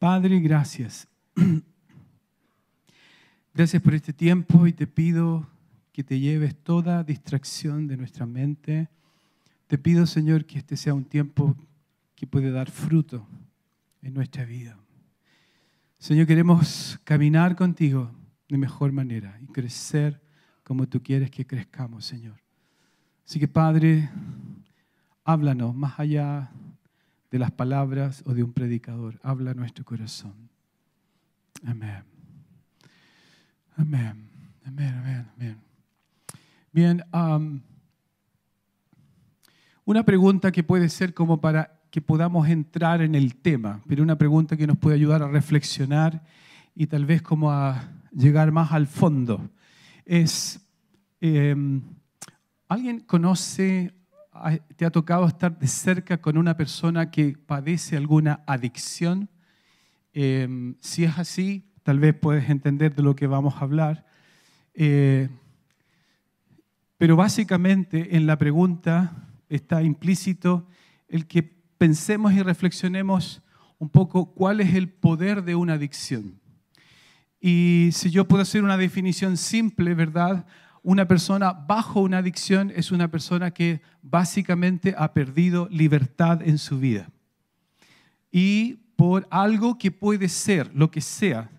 Padre, gracias. Gracias por este tiempo y te pido que te lleves toda distracción de nuestra mente. Te pido, Señor, que este sea un tiempo que puede dar fruto en nuestra vida. Señor, queremos caminar contigo de mejor manera y crecer como tú quieres que crezcamos, Señor. Así que, Padre, háblanos más allá de las palabras o de un predicador. Habla nuestro corazón. Amén. Amén. Amén, amén. Bien, una pregunta que puede ser como para que podamos entrar en el tema, pero una pregunta que nos puede ayudar a reflexionar y tal vez como a llegar más al fondo. Es, em, ¿alguien conoce, te ha tocado estar de cerca con una persona que padece alguna adicción? Em, si es así, tal vez puedes entender de lo que vamos a hablar. Eh, pero básicamente en la pregunta está implícito el que pensemos y reflexionemos un poco cuál es el poder de una adicción. Y si yo puedo hacer una definición simple, ¿verdad? Una persona bajo una adicción es una persona que básicamente ha perdido libertad en su vida. Y por algo que puede ser, lo que sea,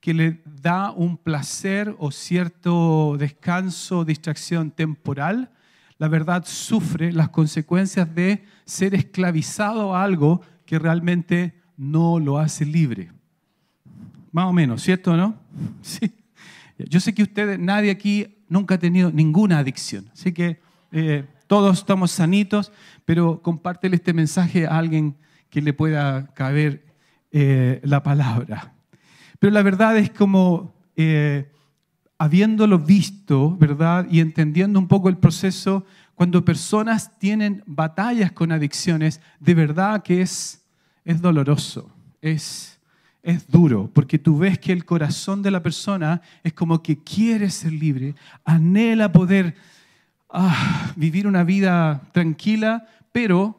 que le da un placer o cierto descanso, distracción temporal, la verdad sufre las consecuencias de ser esclavizado a algo que realmente no lo hace libre. Más o menos, ¿cierto o no? Sí. Yo sé que ustedes, nadie aquí nunca ha tenido ninguna adicción, así que eh, todos estamos sanitos, pero compártele este mensaje a alguien que le pueda caber eh, la palabra. Pero la verdad es como, eh, habiéndolo visto, ¿verdad? Y entendiendo un poco el proceso, cuando personas tienen batallas con adicciones, de verdad que es, es doloroso, es, es duro, porque tú ves que el corazón de la persona es como que quiere ser libre, anhela poder ah, vivir una vida tranquila, pero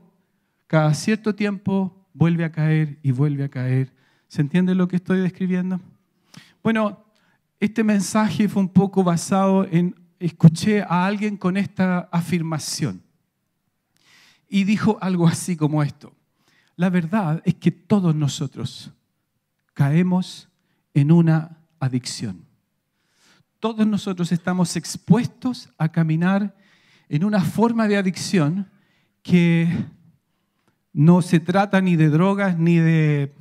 cada cierto tiempo vuelve a caer y vuelve a caer ¿Se entiende lo que estoy describiendo? Bueno, este mensaje fue un poco basado en, escuché a alguien con esta afirmación y dijo algo así como esto. La verdad es que todos nosotros caemos en una adicción. Todos nosotros estamos expuestos a caminar en una forma de adicción que no se trata ni de drogas ni de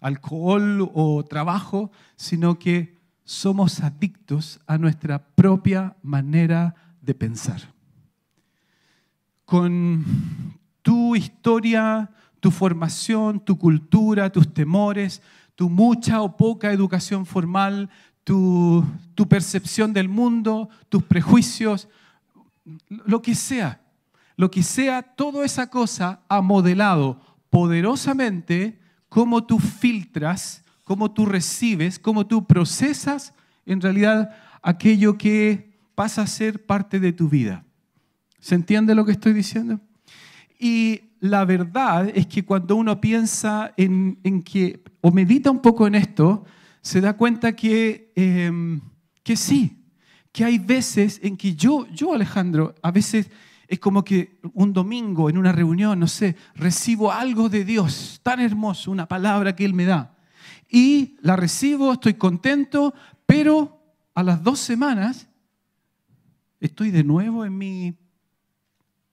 alcohol o trabajo, sino que somos adictos a nuestra propia manera de pensar. Con tu historia, tu formación, tu cultura, tus temores, tu mucha o poca educación formal, tu, percepción del mundo, tus prejuicios, lo que sea, lo que sea, toda esa cosa ha modelado poderosamente cómo tú filtras, cómo tú recibes, cómo tú procesas en realidad aquello que pasa a ser parte de tu vida. ¿Se entiende lo que estoy diciendo? Y la verdad es que cuando uno piensa en, que, o medita un poco en esto, se da cuenta que, em, que sí, que hay veces en que yo, yo Alejandro, a veces es como que un domingo en una reunión, no sé, recibo algo de Dios tan hermoso, una palabra que Él me da. Y la recibo, estoy contento, pero a las dos semanas estoy de nuevo en mi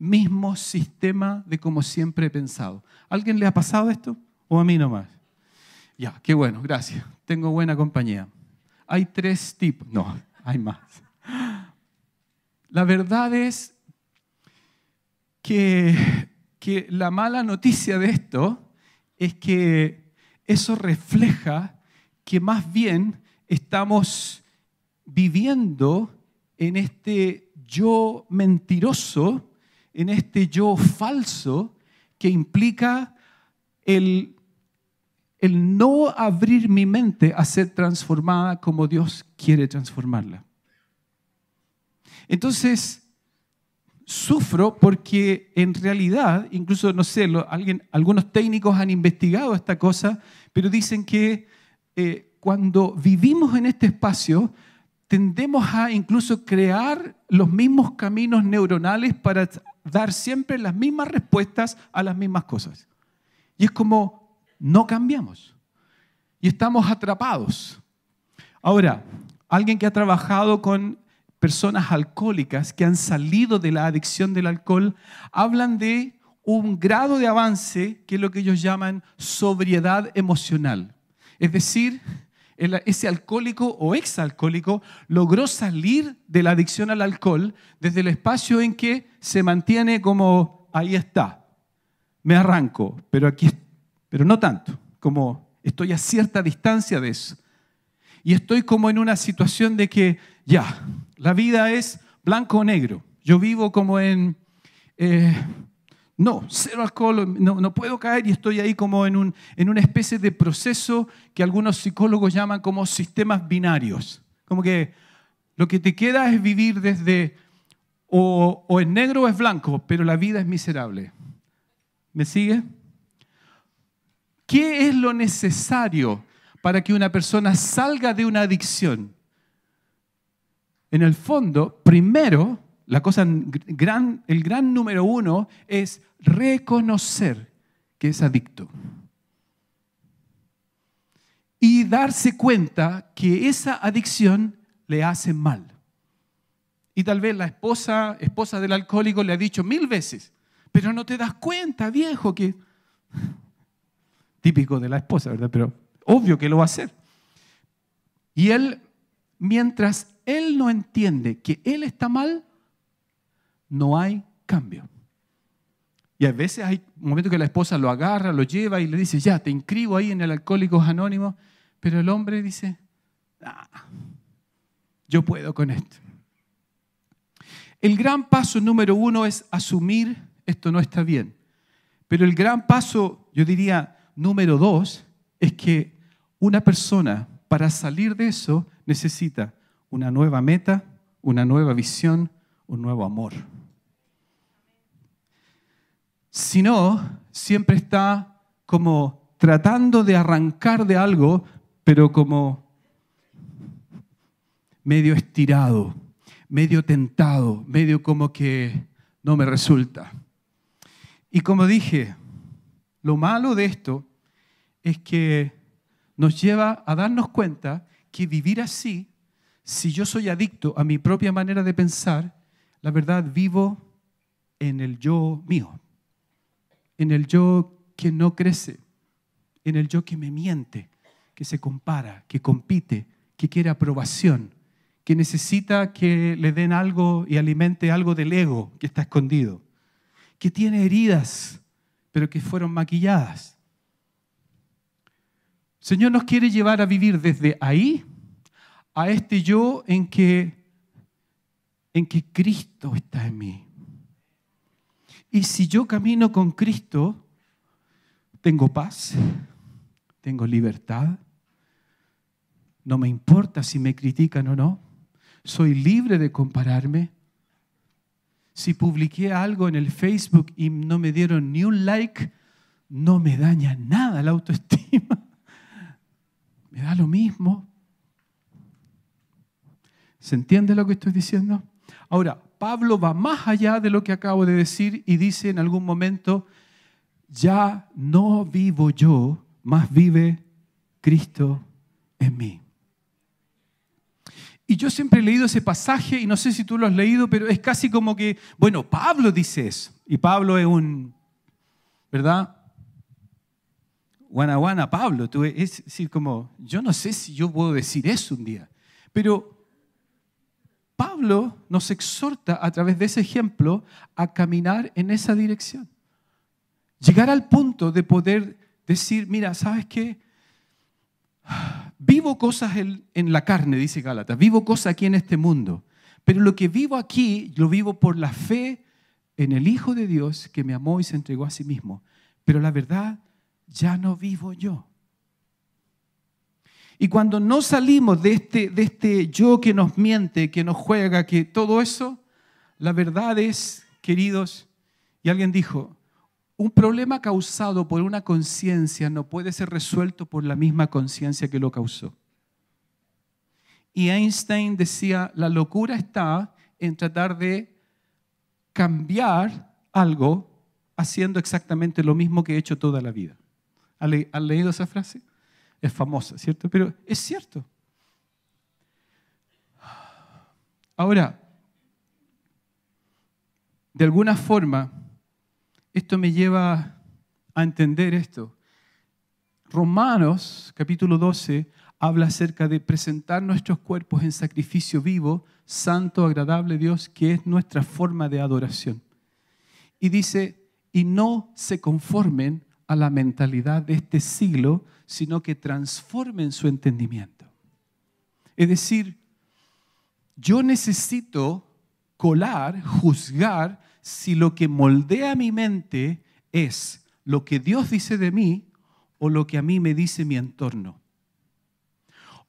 mismo sistema de como siempre he pensado. ¿Alguien le ha pasado esto? ¿O a mí nomás? Ya, qué bueno, gracias. Tengo buena compañía. Hay tres tipos. No, hay más. La verdad es que, que la mala noticia de esto es que eso refleja que más bien estamos viviendo en este yo mentiroso, en este yo falso, que implica el, el no abrir mi mente a ser transformada como Dios quiere transformarla. Entonces, sufro porque en realidad, incluso, no sé, alguien, algunos técnicos han investigado esta cosa, pero dicen que eh, cuando vivimos en este espacio, tendemos a incluso crear los mismos caminos neuronales para dar siempre las mismas respuestas a las mismas cosas. Y es como no cambiamos. Y estamos atrapados. Ahora, alguien que ha trabajado con personas alcohólicas que han salido de la adicción del alcohol, hablan de un grado de avance que es lo que ellos llaman sobriedad emocional. Es decir, ese alcohólico o exalcohólico logró salir de la adicción al alcohol desde el espacio en que se mantiene como ahí está, me arranco, pero aquí, pero no tanto, como estoy a cierta distancia de eso. Y estoy como en una situación de que ya, la vida es blanco o negro. Yo vivo como en eh, no, cero alcohol, no, puedo caer y estoy ahí como en, un, en una especie de proceso que algunos psicólogos llaman como sistemas binarios. Como que lo que te queda es vivir desde o, o es negro o es blanco, pero la vida es miserable. ¿Me sigue? ¿Qué es lo necesario para que una persona salga de una adicción? En el fondo, primero, la cosa gran, el gran número uno es reconocer que es adicto. Y darse cuenta que esa adicción le hace mal. Y tal vez la esposa, esposa del alcohólico le ha dicho mil veces, pero no te das cuenta, viejo, que... Típico de la esposa, ¿verdad? Pero obvio que lo va a hacer. Y él, mientras él no entiende que él está mal, no hay cambio. Y a veces hay momentos que la esposa lo agarra, lo lleva y le dice, ya, te inscribo ahí en el Alcohólicos Anónimos, pero el hombre dice, ah, yo puedo con esto. El gran paso número uno es asumir esto no está bien. Pero el gran paso, yo diría, número dos, es que una persona para salir de eso necesita una nueva meta, una nueva visión, un nuevo amor. Si no, siempre está como tratando de arrancar de algo, pero como medio estirado, medio tentado, medio como que no me resulta. Y como dije, lo malo de esto es que nos lleva a darnos cuenta que vivir así, si yo soy adicto a mi propia manera de pensar, la verdad vivo en el yo mío en el yo que no crece, en el yo que me miente, que se compara, que compite, que quiere aprobación, que necesita que le den algo y alimente algo del ego que está escondido, que tiene heridas, pero que fueron maquilladas. Señor nos quiere llevar a vivir desde ahí a este yo en que, en que Cristo está en mí. Y si yo camino con Cristo, tengo paz, tengo libertad, no me importa si me critican o no, soy libre de compararme. Si publiqué algo en el Facebook y no me dieron ni un like, no me daña nada la autoestima. Me da lo mismo. ¿Se entiende lo que estoy diciendo? Ahora, Pablo va más allá de lo que acabo de decir y dice en algún momento, ya no vivo yo, más vive Cristo en mí. Y yo siempre he leído ese pasaje y no sé si tú lo has leído, pero es casi como que, bueno, Pablo dice eso. Y Pablo es un, ¿verdad? Guana, Pablo. Tú, es decir, como, yo no sé si yo puedo decir eso un día. Pero Pablo nos exhorta a través de ese ejemplo a caminar en esa dirección. Llegar al punto de poder decir, mira, ¿sabes qué? Vivo cosas en, la carne, dice Gálatas, vivo cosas aquí en este mundo, pero lo que vivo aquí lo vivo por la fe en el Hijo de Dios que me amó y se entregó a sí mismo. Pero la verdad, ya no vivo yo. Y cuando no salimos de este, de este yo que nos miente, que nos juega, que todo eso, la verdad es queridos, y alguien dijo, un problema causado por una conciencia no puede ser resuelto por la misma conciencia que lo causó. Y Einstein decía, la locura está en tratar de cambiar algo haciendo exactamente lo mismo que he hecho toda la vida. ¿Han leído esa frase? Es famosa, ¿cierto? Pero es cierto. Ahora, de alguna forma, esto me lleva a entender esto. Romanos capítulo 12 habla acerca de presentar nuestros cuerpos en sacrificio vivo, santo, agradable Dios, que es nuestra forma de adoración. Y dice, y no se conformen a la mentalidad de este siglo, sino que transformen su entendimiento. Es decir, yo necesito colar, juzgar si lo que moldea mi mente es lo que Dios dice de mí o lo que a mí me dice mi entorno.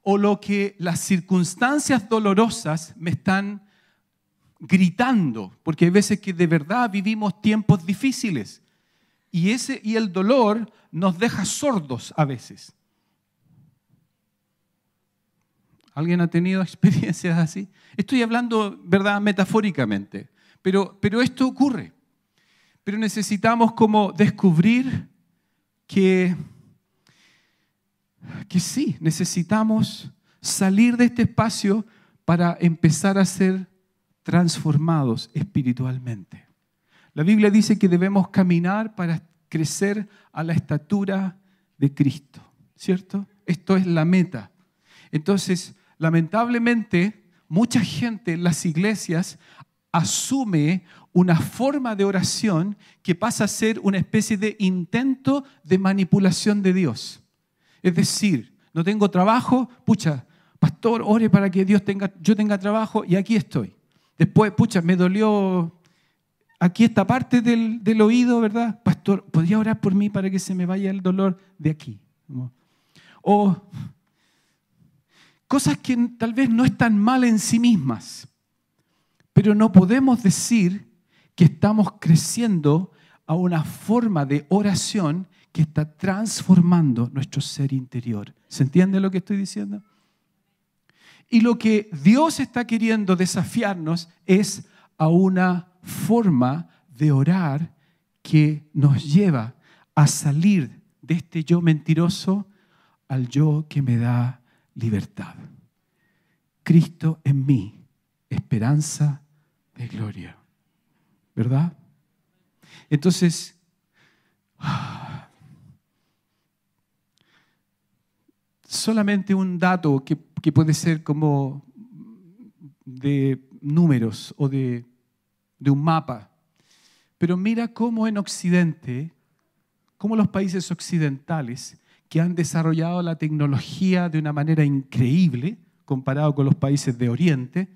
O lo que las circunstancias dolorosas me están gritando, porque hay veces que de verdad vivimos tiempos difíciles y, ese, y el dolor nos deja sordos a veces. ¿Alguien ha tenido experiencias así? Estoy hablando, ¿verdad?, metafóricamente, pero, pero esto ocurre. Pero necesitamos como descubrir que, que sí, necesitamos salir de este espacio para empezar a ser transformados espiritualmente. La Biblia dice que debemos caminar para crecer a la estatura de Cristo, ¿cierto? Esto es la meta. Entonces, lamentablemente, mucha gente en las iglesias asume una forma de oración que pasa a ser una especie de intento de manipulación de Dios. Es decir, no tengo trabajo, pucha, pastor, ore para que Dios tenga, yo tenga trabajo y aquí estoy. Después, pucha, me dolió aquí esta parte del, oído, ¿verdad? Pastor, ¿podría orar por mí para que se me vaya el dolor de aquí? O cosas que tal vez no están mal en sí mismas, pero no podemos decir que estamos creciendo a una forma de oración que está transformando nuestro ser interior. ¿Se entiende lo que estoy diciendo? Y lo que Dios está queriendo desafiarnos es a una forma de orar que nos lleva a salir de este yo mentiroso al yo que me da libertad. Cristo en mí, esperanza de gloria. ¿Verdad? Entonces, solamente un dato que que puede ser como de números o de, un mapa. Pero mira cómo en Occidente, cómo los países occidentales que han desarrollado la tecnología de una manera increíble comparado con los países de Oriente,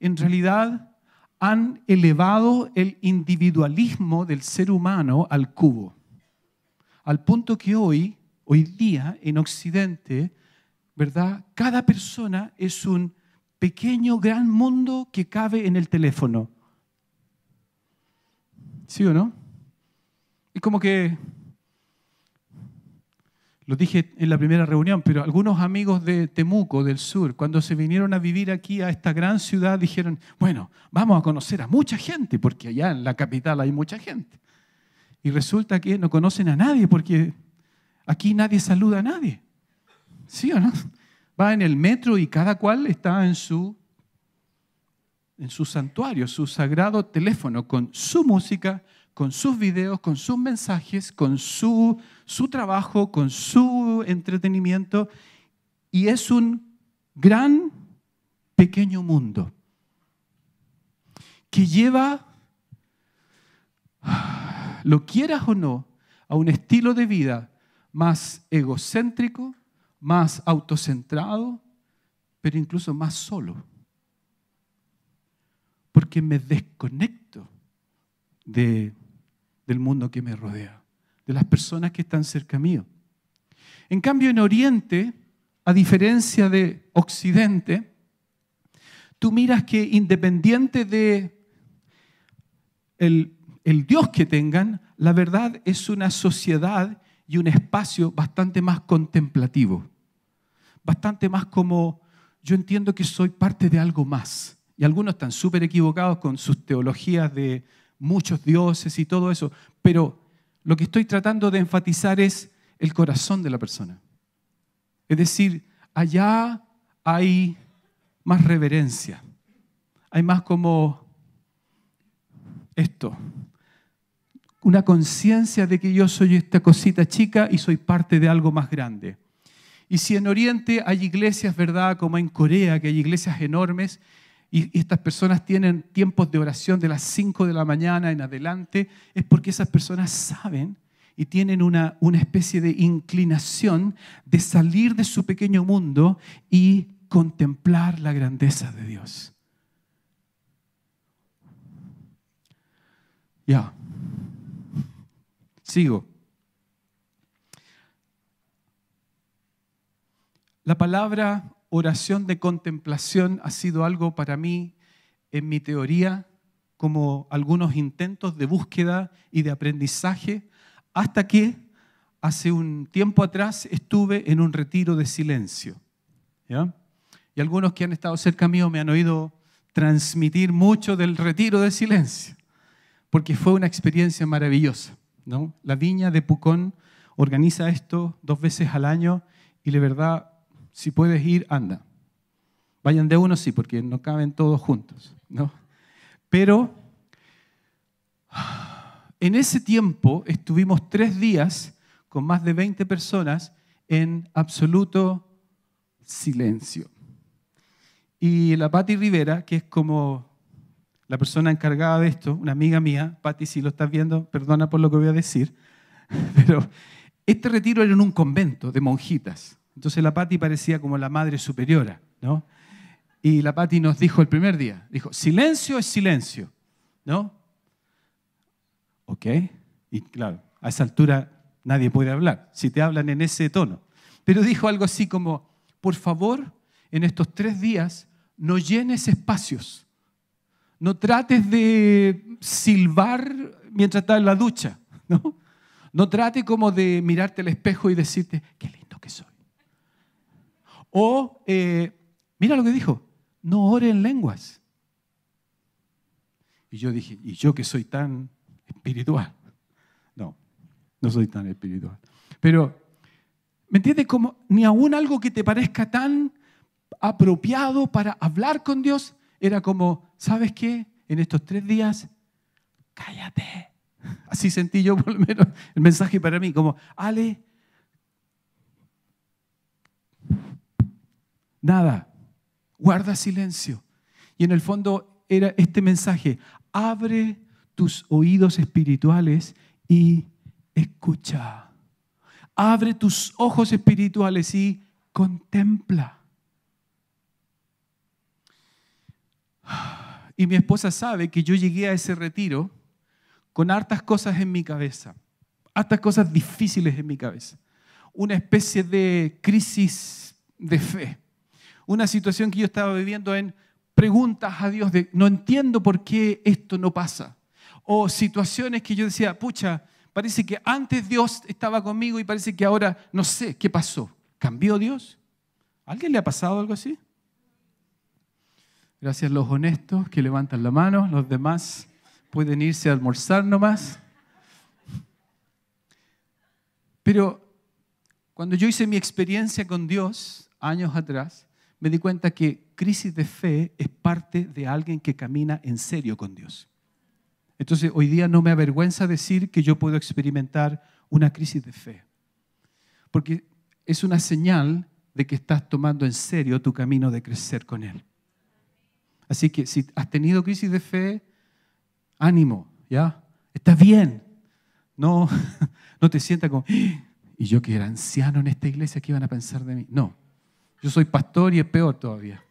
en realidad han elevado el individualismo del ser humano al cubo. Al punto que hoy, hoy día, en Occidente, ¿verdad? Cada persona es un pequeño, gran mundo que cabe en el teléfono. ¿Sí o no? Y como que, lo dije en la primera reunión, pero algunos amigos de Temuco, del sur, cuando se vinieron a vivir aquí a esta gran ciudad, dijeron, bueno, vamos a conocer a mucha gente, porque allá en la capital hay mucha gente. Y resulta que no conocen a nadie, porque aquí nadie saluda a nadie. ¿Sí o no? Va en el metro y cada cual está en su, en su santuario, su sagrado teléfono, con su música, con sus videos, con sus mensajes, con su, su trabajo, con su entretenimiento. Y es un gran, pequeño mundo que lleva, lo quieras o no, a un estilo de vida más egocéntrico, más autocentrado, pero incluso más solo. Porque me desconecto de, del mundo que me rodea, de las personas que están cerca mío. En cambio, en Oriente, a diferencia de Occidente, tú miras que independiente de el, el Dios que tengan, la verdad es una sociedad y un espacio bastante más contemplativo, bastante más como yo entiendo que soy parte de algo más. Y algunos están súper equivocados con sus teologías de muchos dioses y todo eso, pero lo que estoy tratando de enfatizar es el corazón de la persona. Es decir, allá hay más reverencia, hay más como esto, una conciencia de que yo soy esta cosita chica y soy parte de algo más grande. Y si en Oriente hay iglesias, ¿verdad? Como en Corea, que hay iglesias enormes, y estas personas tienen tiempos de oración de las 5 de la mañana en adelante, es porque esas personas saben y tienen una, una especie de inclinación de salir de su pequeño mundo y contemplar la grandeza de Dios. Ya. Sigo. La palabra oración de contemplación ha sido algo para mí en mi teoría como algunos intentos de búsqueda y de aprendizaje hasta que hace un tiempo atrás estuve en un retiro de silencio. Y algunos que han estado cerca mío me han oído transmitir mucho del retiro de silencio, porque fue una experiencia maravillosa. ¿no? La viña de Pucón organiza esto dos veces al año y de verdad, si puedes ir, anda. Vayan de uno, sí, porque no caben todos juntos. ¿no? Pero en ese tiempo estuvimos tres días con más de 20 personas en absoluto silencio. Y la Patti Rivera, que es como la persona encargada de esto, una amiga mía, Patti, si lo estás viendo, perdona por lo que voy a decir, pero este retiro era en un convento de monjitas. Entonces la Patti parecía como la madre superiora, ¿no? Y la Patti nos dijo el primer día, dijo, silencio es silencio, ¿no? ¿Ok? Y claro, a esa altura nadie puede hablar, si te hablan en ese tono. Pero dijo algo así como, por favor, en estos tres días, no llenes espacios. No trates de silbar mientras estás en la ducha, ¿no? No trate como de mirarte al espejo y decirte, qué lindo que soy. O, eh, mira lo que dijo, no ore en lenguas. Y yo dije, ¿y yo que soy tan espiritual. No, no soy tan espiritual. Pero, ¿me entiendes? Como ni aún algo que te parezca tan apropiado para hablar con Dios era como, ¿sabes qué? En estos tres días, cállate. Así sentí yo por lo menos el mensaje para mí, como, Ale, nada, guarda silencio. Y en el fondo era este mensaje, abre tus oídos espirituales y escucha. Abre tus ojos espirituales y contempla. Y mi esposa sabe que yo llegué a ese retiro con hartas cosas en mi cabeza, hartas cosas difíciles en mi cabeza. Una especie de crisis de fe. Una situación que yo estaba viviendo en preguntas a Dios de no entiendo por qué esto no pasa o situaciones que yo decía, pucha, parece que antes Dios estaba conmigo y parece que ahora no sé qué pasó. ¿Cambió Dios? ¿A alguien le ha pasado algo así? Gracias a los honestos que levantan la mano, los demás pueden irse a almorzar nomás. Pero cuando yo hice mi experiencia con Dios años atrás, me di cuenta que crisis de fe es parte de alguien que camina en serio con Dios. Entonces, hoy día no me avergüenza decir que yo puedo experimentar una crisis de fe, porque es una señal de que estás tomando en serio tu camino de crecer con Él. Así que si has tenido crisis de fe, ánimo, ¿ya? Estás bien. No, no te sientas como, ¡Ah! y yo que era anciano en esta iglesia, ¿qué iban a pensar de mí? No, yo soy pastor y es peor todavía.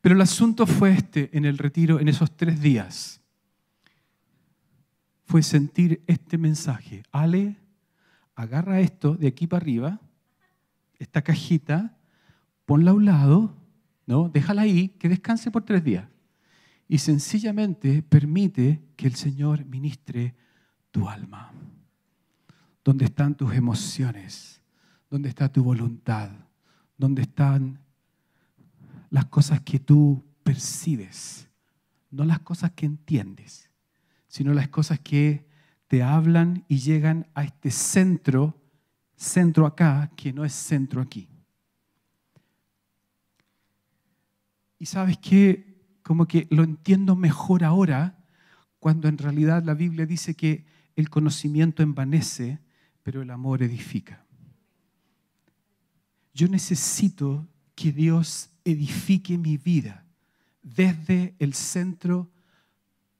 Pero el asunto fue este en el retiro, en esos tres días. Fue sentir este mensaje. Ale, agarra esto de aquí para arriba, esta cajita, ponla a un lado, ¿no? Déjala ahí, que descanse por tres días. y sencillamente permite que el Señor ministre tu alma. ¿Dónde están tus emociones? ¿Dónde está tu voluntad? ¿Dónde están las cosas que tú percibes? No las cosas que entiendes, sino las cosas que te hablan y llegan a este centro, centro acá, que no es centro aquí. Y sabes que como que lo entiendo mejor ahora, cuando en realidad la Biblia dice que el conocimiento envanece, pero el amor edifica. Yo necesito que Dios edifique mi vida desde el centro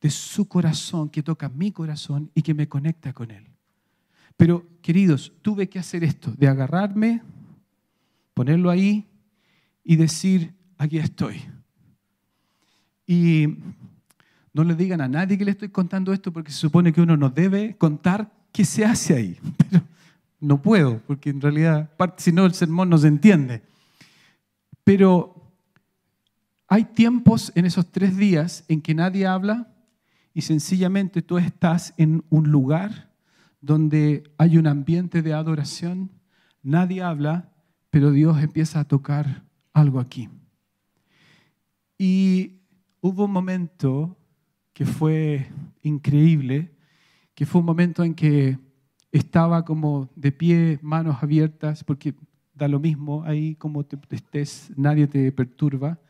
de su corazón, que toca mi corazón y que me conecta con Él. Pero, queridos, tuve que hacer esto, de agarrarme, ponerlo ahí y decir, aquí estoy. Y no le digan a nadie que le estoy contando esto porque se supone que uno no debe contar qué se hace ahí. Pero no puedo, porque en realidad, si no, el sermón no se entiende. Pero hay tiempos en esos tres días en que nadie habla y sencillamente tú estás en un lugar donde hay un ambiente de adoración, nadie habla, pero Dios empieza a tocar algo aquí. Y hubo un momento que fue increíble, que fue un momento en que estaba como de pie, manos abiertas, porque da lo mismo ahí como te estés, nadie te perturba.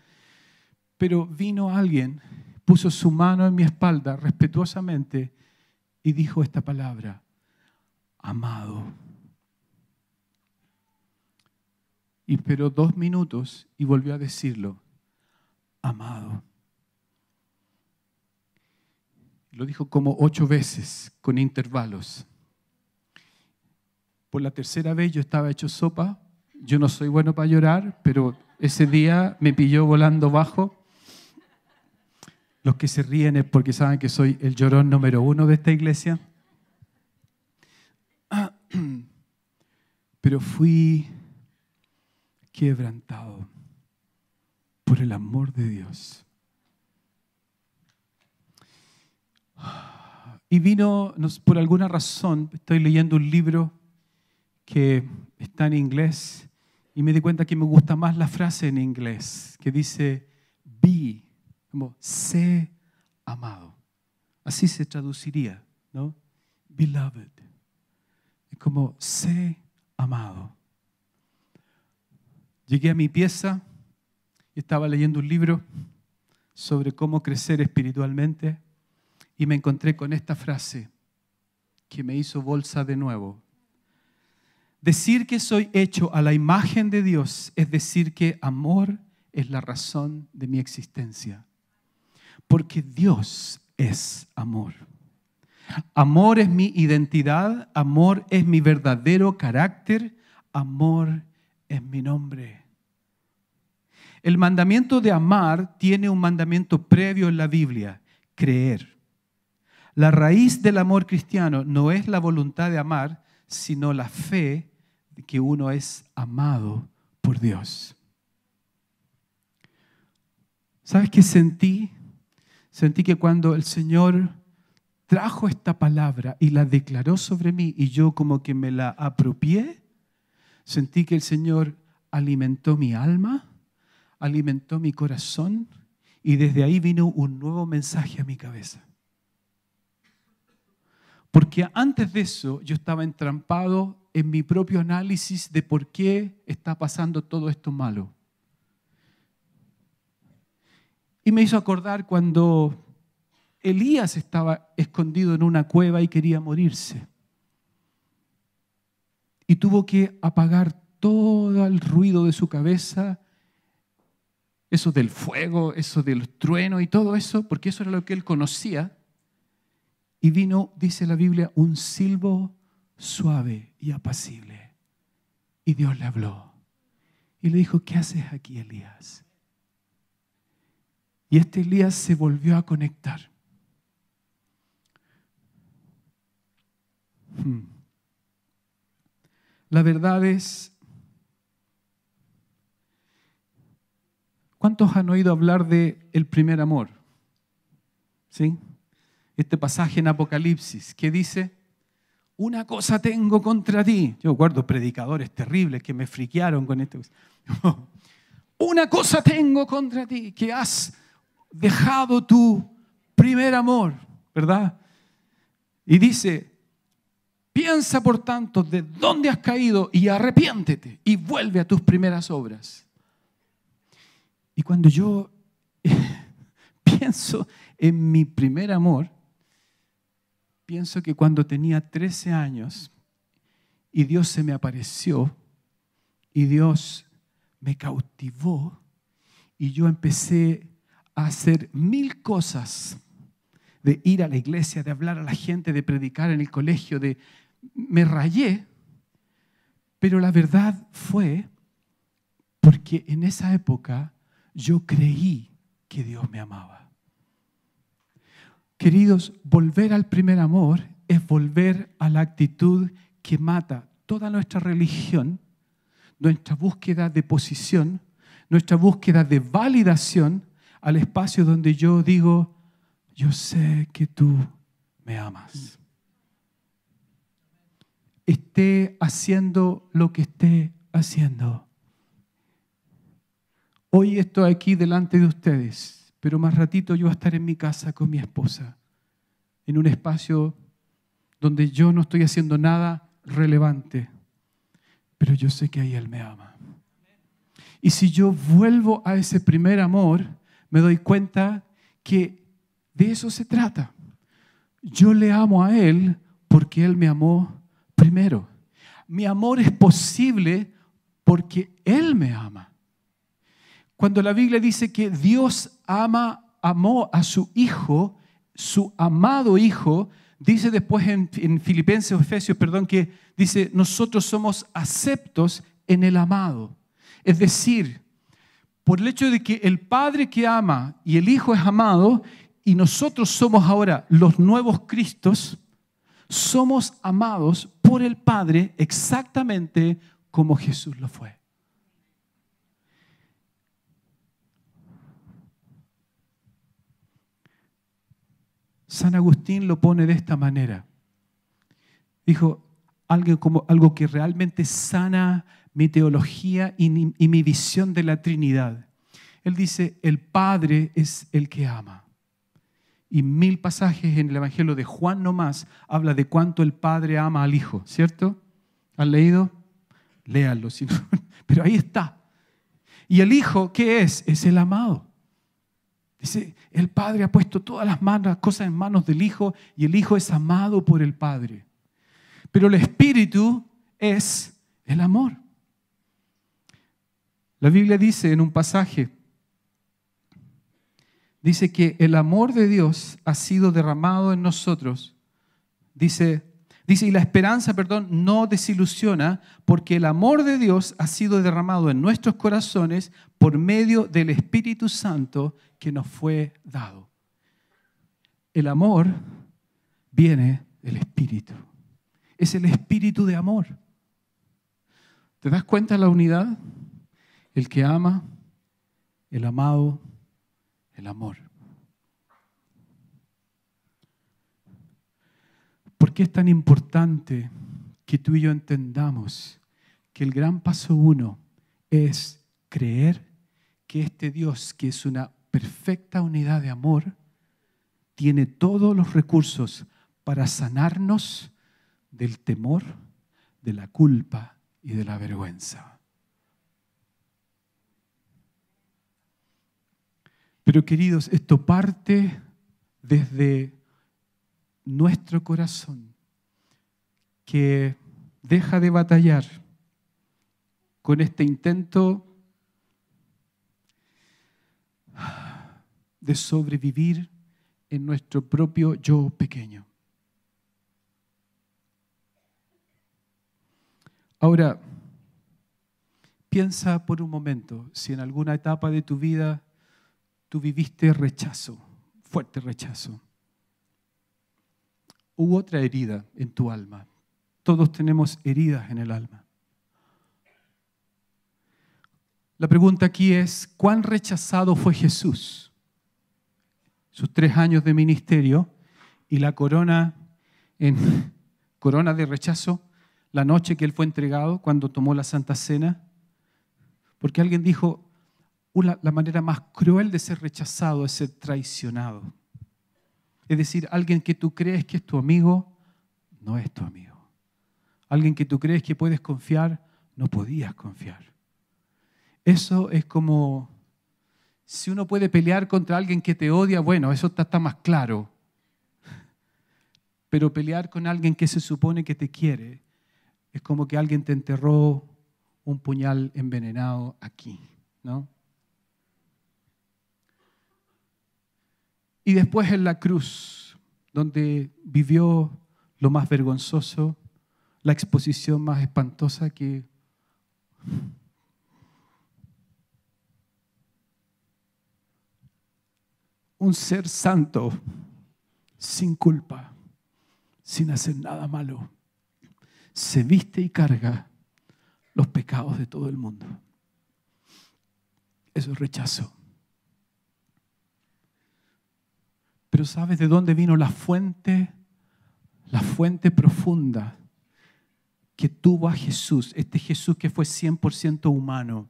Pero vino alguien, puso su mano en mi espalda respetuosamente y dijo esta palabra, amado. Y esperó dos minutos y volvió a decirlo, amado. Lo dijo como ocho veces con intervalos. Por la tercera vez yo estaba hecho sopa. Yo no soy bueno para llorar, pero ese día me pilló volando bajo. Los que se ríen es porque saben que soy el llorón número uno de esta iglesia. Pero fui quebrantado por el amor de Dios. Y vino, por alguna razón, estoy leyendo un libro que está en inglés y me di cuenta que me gusta más la frase en inglés, que dice, be, como sé amado. Así se traduciría, ¿no? Beloved. Es como sé amado. Llegué a mi pieza y estaba leyendo un libro sobre cómo crecer espiritualmente y me encontré con esta frase que me hizo bolsa de nuevo. Decir que soy hecho a la imagen de Dios es decir que amor es la razón de mi existencia. Porque Dios es amor. Amor es mi identidad, amor es mi verdadero carácter, amor es mi nombre. El mandamiento de amar tiene un mandamiento previo en la Biblia, creer. La raíz del amor cristiano no es la voluntad de amar, sino la fe de que uno es amado por Dios. ¿Sabes qué sentí? Sentí que cuando el Señor trajo esta palabra y la declaró sobre mí y yo como que me la apropié, sentí que el Señor alimentó mi alma, alimentó mi corazón y desde ahí vino un nuevo mensaje a mi cabeza. Porque antes de eso yo estaba entrampado en mi propio análisis de por qué está pasando todo esto malo. Y me hizo acordar cuando Elías estaba escondido en una cueva y quería morirse. Y tuvo que apagar todo el ruido de su cabeza, eso del fuego, eso del trueno y todo eso, porque eso era lo que él conocía. Y vino, dice la Biblia, un silbo suave y apacible. Y Dios le habló. Y le dijo, ¿qué haces aquí, Elías? Y este Elías se volvió a conectar. Hmm. La verdad es, ¿cuántos han oído hablar de el primer amor? ¿Sí? Este pasaje en Apocalipsis que dice, una cosa tengo contra ti. Yo recuerdo predicadores terribles que me friquearon con esto. una cosa tengo contra ti, que has dejado tu primer amor, ¿verdad? Y dice, piensa por tanto de dónde has caído y arrepiéntete y vuelve a tus primeras obras. Y cuando yo pienso en mi primer amor, pienso que cuando tenía 13 años y Dios se me apareció y Dios me cautivó y yo empecé a hacer mil cosas, de ir a la iglesia, de hablar a la gente, de predicar en el colegio, de me rayé, pero la verdad fue porque en esa época yo creí que Dios me amaba. Queridos, volver al primer amor es volver a la actitud que mata toda nuestra religión, nuestra búsqueda de posición, nuestra búsqueda de validación al espacio donde yo digo, yo sé que tú me amas. Esté haciendo lo que esté haciendo. Hoy estoy aquí delante de ustedes pero más ratito yo voy a estar en mi casa con mi esposa, en un espacio donde yo no estoy haciendo nada relevante, pero yo sé que ahí Él me ama. Y si yo vuelvo a ese primer amor, me doy cuenta que de eso se trata. Yo le amo a Él porque Él me amó primero. Mi amor es posible porque Él me ama. Cuando la Biblia dice que Dios ama, amó a su Hijo, su amado Hijo, dice después en, Filipenses o Efesios, perdón, que dice, nosotros somos aceptos en el amado. Es decir, por el hecho de que el Padre que ama y el Hijo es amado, y nosotros somos ahora los nuevos Cristos, somos amados por el Padre exactamente como Jesús lo fue. San Agustín lo pone de esta manera. Dijo algo, que realmente sana mi teología y mi visión de la Trinidad. Él dice, el Padre es el que ama. Y mil pasajes en el Evangelio de Juan nomás habla de cuánto el Padre ama al Hijo, ¿cierto? ¿Han leído? Léanlo, pero ahí está. Y el Hijo, ¿qué es? Es el amado. Dice, el Padre ha puesto todas las, cosas en manos del Hijo y el Hijo es amado por el Padre. Pero el Espíritu es el amor. La Biblia dice en un pasaje, dice que el amor de Dios ha sido derramado en nosotros. Dice, dice, y la esperanza, perdón, no desilusiona porque el amor de Dios ha sido derramado en nuestros corazones por medio del Espíritu Santo que nos fue dado. El amor viene del Espíritu. Es el Espíritu de amor. ¿Te das cuenta de la unidad? El que ama, el amado, el amor. ¿Por qué es tan importante que tú y yo entendamos que el gran paso uno es creer que este Dios, que es una perfecta unidad de amor, tiene todos los recursos para sanarnos del temor, de la culpa y de la vergüenza. Pero queridos, esto parte desde nuestro corazón que deja de batallar con este intento de sobrevivir en nuestro propio yo pequeño. Ahora, piensa por un momento si en alguna etapa de tu vida tú viviste rechazo, fuerte rechazo. Hubo otra herida en tu alma. Todos tenemos heridas en el alma. La pregunta aquí es, ¿cuán rechazado fue Jesús? sus tres años de ministerio y la corona en corona de rechazo la noche que él fue entregado cuando tomó la Santa Cena, porque alguien dijo, la manera más cruel de ser rechazado es ser traicionado. Es decir, alguien que tú crees que es tu amigo, no es tu amigo. Alguien que tú crees que puedes confiar, no podías confiar. Eso es como si uno puede pelear contra alguien que te odia, bueno, eso está, más claro. Pero pelear con alguien que se supone que te quiere es como que alguien te enterró un puñal envenenado aquí, ¿no? Y después en la cruz, donde vivió lo más vergonzoso, la exposición más espantosa que un ser santo, sin culpa, sin hacer nada malo, se viste y carga los pecados de todo el mundo. Eso es rechazo. Pero ¿sabes de dónde vino la fuente? La fuente profunda que tuvo a Jesús, este Jesús que fue 100% humano.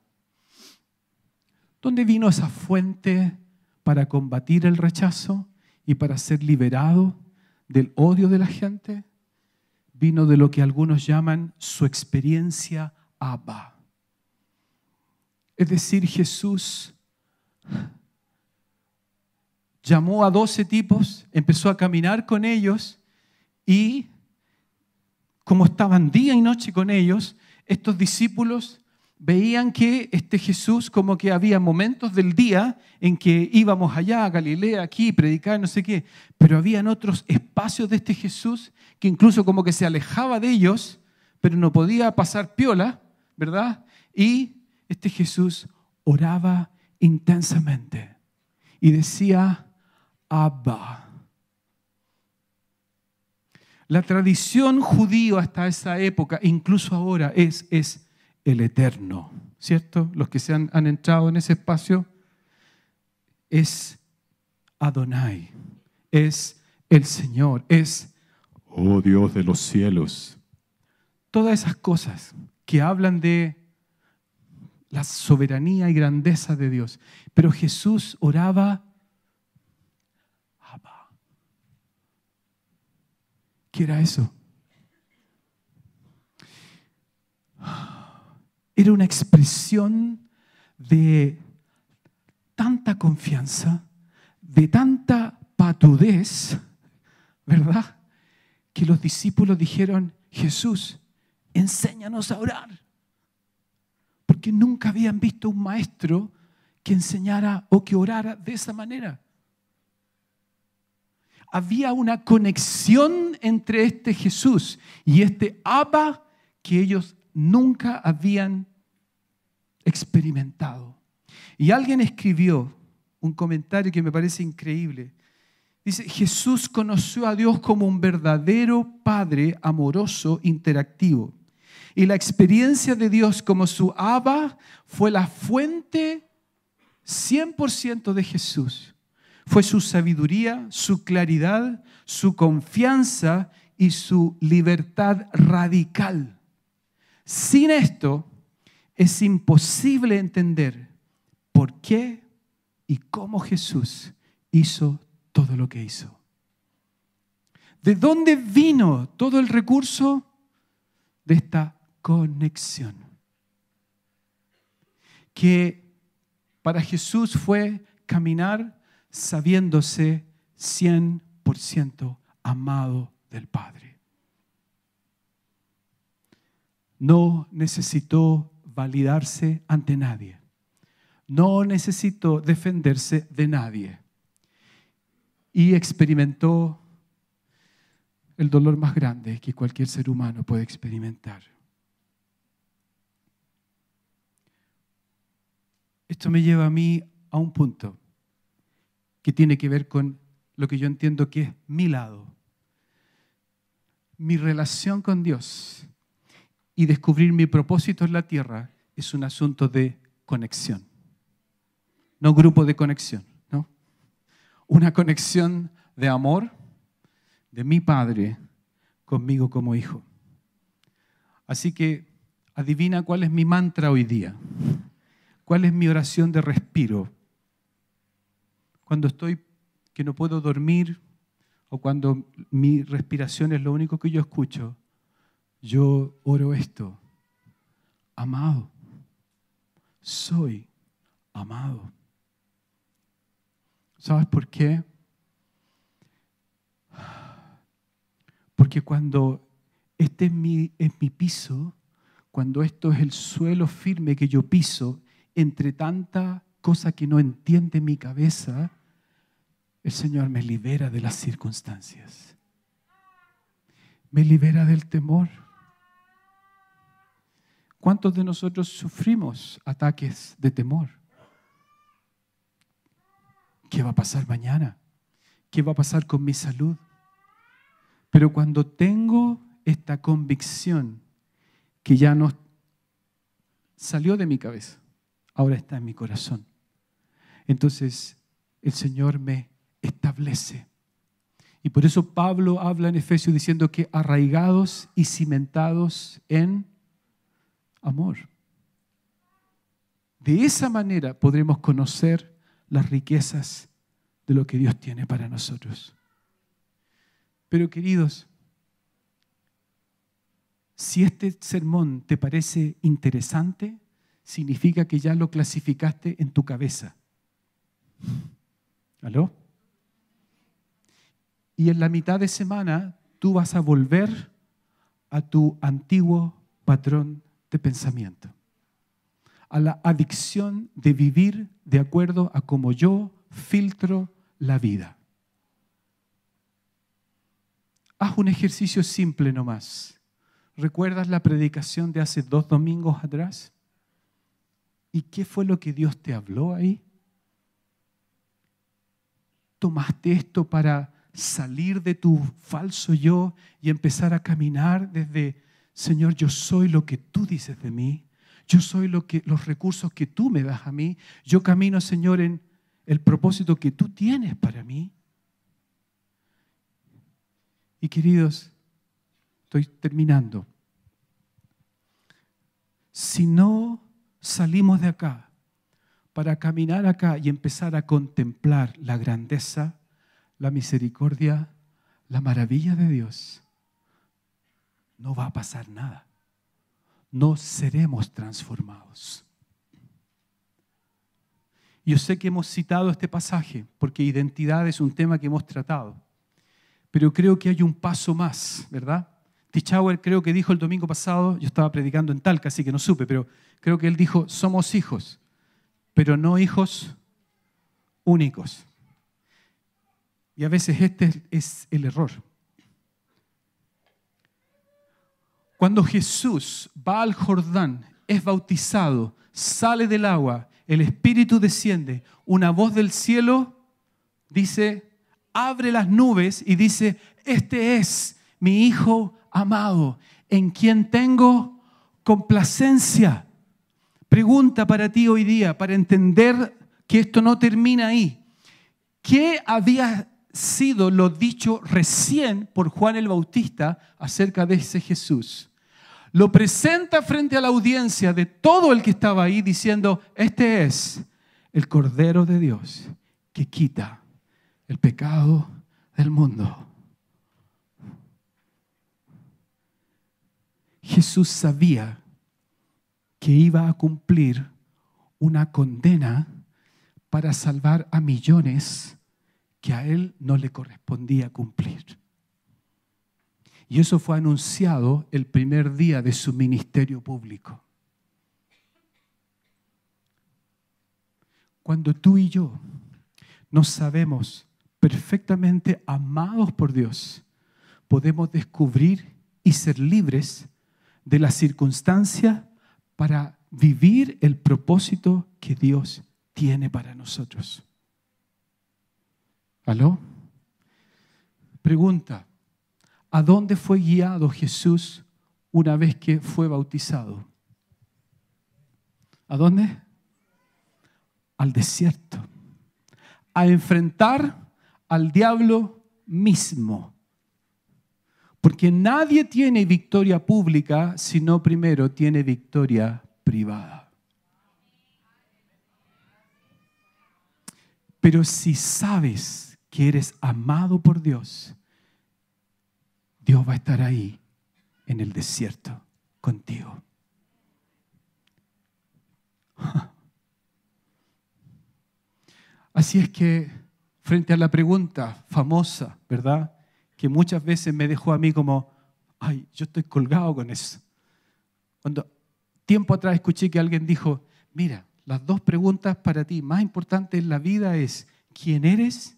¿Dónde vino esa fuente para combatir el rechazo y para ser liberado del odio de la gente? Vino de lo que algunos llaman su experiencia Abba. Es decir, Jesús llamó a doce tipos, empezó a caminar con ellos y como estaban día y noche con ellos, estos discípulos veían que este Jesús, como que había momentos del día en que íbamos allá a Galilea, aquí, predicar, no sé qué, pero habían otros espacios de este Jesús que incluso como que se alejaba de ellos, pero no podía pasar piola, ¿verdad? Y este Jesús oraba intensamente y decía, Abba. La tradición judía hasta esa época, incluso ahora, es, es el eterno, ¿cierto? Los que se han, han entrado en ese espacio, es Adonai, es el Señor, es, oh Dios de los cielos. Todas esas cosas que hablan de la soberanía y grandeza de Dios. Pero Jesús oraba ¿Qué era eso? Era una expresión de tanta confianza, de tanta patudez, ¿verdad? Que los discípulos dijeron, Jesús, enséñanos a orar. Porque nunca habían visto un maestro que enseñara o que orara de esa manera había una conexión entre este Jesús y este Abba que ellos nunca habían experimentado. Y alguien escribió un comentario que me parece increíble. Dice, Jesús conoció a Dios como un verdadero Padre amoroso, interactivo. Y la experiencia de Dios como su Abba fue la fuente 100% de Jesús fue su sabiduría, su claridad, su confianza y su libertad radical. Sin esto es imposible entender por qué y cómo Jesús hizo todo lo que hizo. ¿De dónde vino todo el recurso? De esta conexión. Que para Jesús fue caminar sabiéndose 100% amado del Padre. No necesitó validarse ante nadie. No necesitó defenderse de nadie. Y experimentó el dolor más grande que cualquier ser humano puede experimentar. Esto me lleva a mí a un punto que tiene que ver con lo que yo entiendo que es mi lado. Mi relación con Dios y descubrir mi propósito en la tierra es un asunto de conexión, no grupo de conexión, ¿no? una conexión de amor de mi Padre conmigo como hijo. Así que adivina cuál es mi mantra hoy día, cuál es mi oración de respiro. Cuando estoy que no puedo dormir o cuando mi respiración es lo único que yo escucho, yo oro esto, amado, soy amado. ¿Sabes por qué? Porque cuando este es mi, es mi piso, cuando esto es el suelo firme que yo piso, entre tanta cosa que no entiende mi cabeza, el Señor me libera de las circunstancias. Me libera del temor. ¿Cuántos de nosotros sufrimos ataques de temor? ¿Qué va a pasar mañana? ¿Qué va a pasar con mi salud? Pero cuando tengo esta convicción que ya no salió de mi cabeza, ahora está en mi corazón, entonces el Señor me establece. Y por eso Pablo habla en Efesios diciendo que arraigados y cimentados en amor. De esa manera podremos conocer las riquezas de lo que Dios tiene para nosotros. Pero queridos, si este sermón te parece interesante, significa que ya lo clasificaste en tu cabeza. ¿Aló? Y en la mitad de semana tú vas a volver a tu antiguo patrón de pensamiento, a la adicción de vivir de acuerdo a cómo yo filtro la vida. Haz un ejercicio simple nomás. ¿Recuerdas la predicación de hace dos domingos atrás? ¿Y qué fue lo que Dios te habló ahí? ¿Tomaste esto para salir de tu falso yo y empezar a caminar desde, Señor, yo soy lo que tú dices de mí, yo soy lo que, los recursos que tú me das a mí, yo camino, Señor, en el propósito que tú tienes para mí. Y queridos, estoy terminando. Si no salimos de acá para caminar acá y empezar a contemplar la grandeza la misericordia, la maravilla de Dios, no va a pasar nada. No seremos transformados. Yo sé que hemos citado este pasaje porque identidad es un tema que hemos tratado, pero creo que hay un paso más, ¿verdad? Tichauer creo que dijo el domingo pasado, yo estaba predicando en Talca, así que no supe, pero creo que él dijo, somos hijos, pero no hijos únicos. Y a veces este es el error. Cuando Jesús va al Jordán, es bautizado, sale del agua, el Espíritu desciende, una voz del cielo dice, abre las nubes y dice, este es mi Hijo amado, en quien tengo complacencia. Pregunta para ti hoy día, para entender que esto no termina ahí. ¿Qué había sido lo dicho recién por Juan el Bautista acerca de ese Jesús. Lo presenta frente a la audiencia de todo el que estaba ahí diciendo, este es el Cordero de Dios que quita el pecado del mundo. Jesús sabía que iba a cumplir una condena para salvar a millones que a él no le correspondía cumplir. Y eso fue anunciado el primer día de su ministerio público. Cuando tú y yo nos sabemos perfectamente amados por Dios, podemos descubrir y ser libres de la circunstancia para vivir el propósito que Dios tiene para nosotros. ¿Aló? Pregunta, ¿a dónde fue guiado Jesús una vez que fue bautizado? ¿A dónde? Al desierto. A enfrentar al diablo mismo. Porque nadie tiene victoria pública si no primero tiene victoria privada. Pero si sabes que eres amado por Dios, Dios va a estar ahí en el desierto contigo. Así es que frente a la pregunta famosa, ¿verdad? Que muchas veces me dejó a mí como, ay, yo estoy colgado con eso. Cuando tiempo atrás escuché que alguien dijo, mira, las dos preguntas para ti más importantes en la vida es, ¿quién eres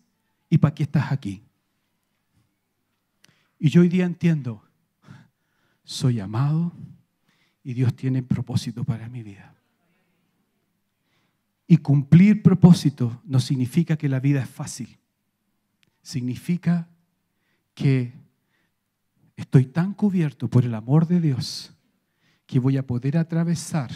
y para qué estás aquí? Y yo hoy día entiendo, soy amado y Dios tiene propósito para mi vida. Y cumplir propósito no significa que la vida es fácil. Significa que estoy tan cubierto por el amor de Dios que voy a poder atravesar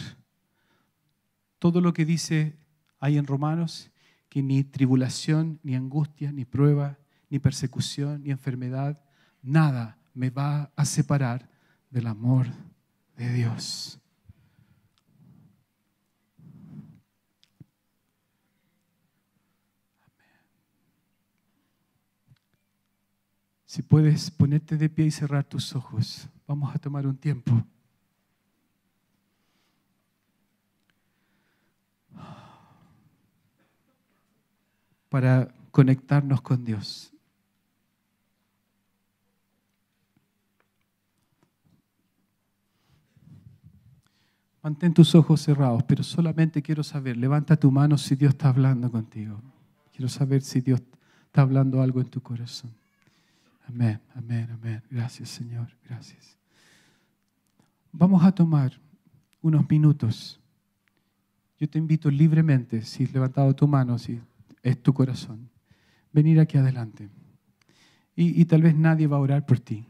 todo lo que dice ahí en Romanos, que ni tribulación, ni angustia, ni prueba, ni persecución, ni enfermedad, nada me va a separar del amor de Dios. Si puedes ponerte de pie y cerrar tus ojos, vamos a tomar un tiempo. para conectarnos con Dios. Mantén tus ojos cerrados, pero solamente quiero saber, levanta tu mano si Dios está hablando contigo. Quiero saber si Dios está hablando algo en tu corazón. Amén, amén, amén. Gracias Señor, gracias. Vamos a tomar unos minutos. Yo te invito libremente, si has levantado tu mano, si es tu corazón, venir aquí adelante. Y, tal vez nadie va a orar por ti,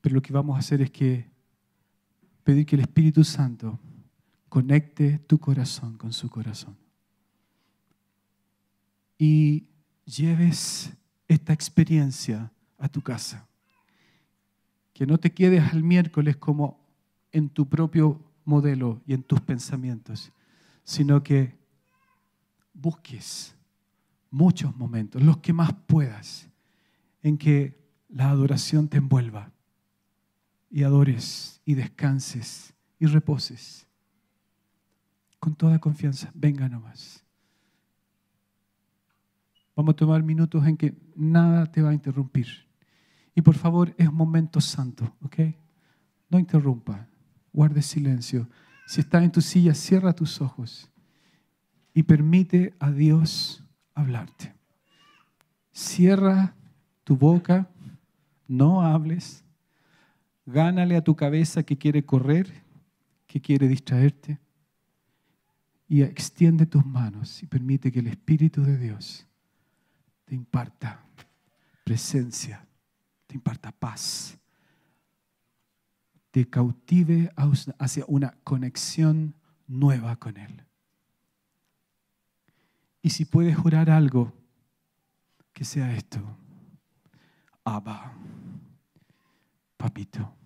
pero lo que vamos a hacer es que pedir que el Espíritu Santo conecte tu corazón con su corazón. Y lleves esta experiencia a tu casa. Que no te quedes al miércoles como en tu propio modelo y en tus pensamientos, sino que busques muchos momentos, los que más puedas, en que la adoración te envuelva y adores y descanses y reposes. Con toda confianza, venga nomás. Vamos a tomar minutos en que nada te va a interrumpir. Y por favor, es un momento santo, ¿ok? No interrumpa, guarde silencio. Si estás en tu silla, cierra tus ojos y permite a Dios hablarte. Cierra tu boca, no hables, gánale a tu cabeza que quiere correr, que quiere distraerte, y extiende tus manos y permite que el Espíritu de Dios te imparta presencia te imparta paz, te cautive hacia una conexión nueva con Él. Y si puedes jurar algo, que sea esto. Abba, papito.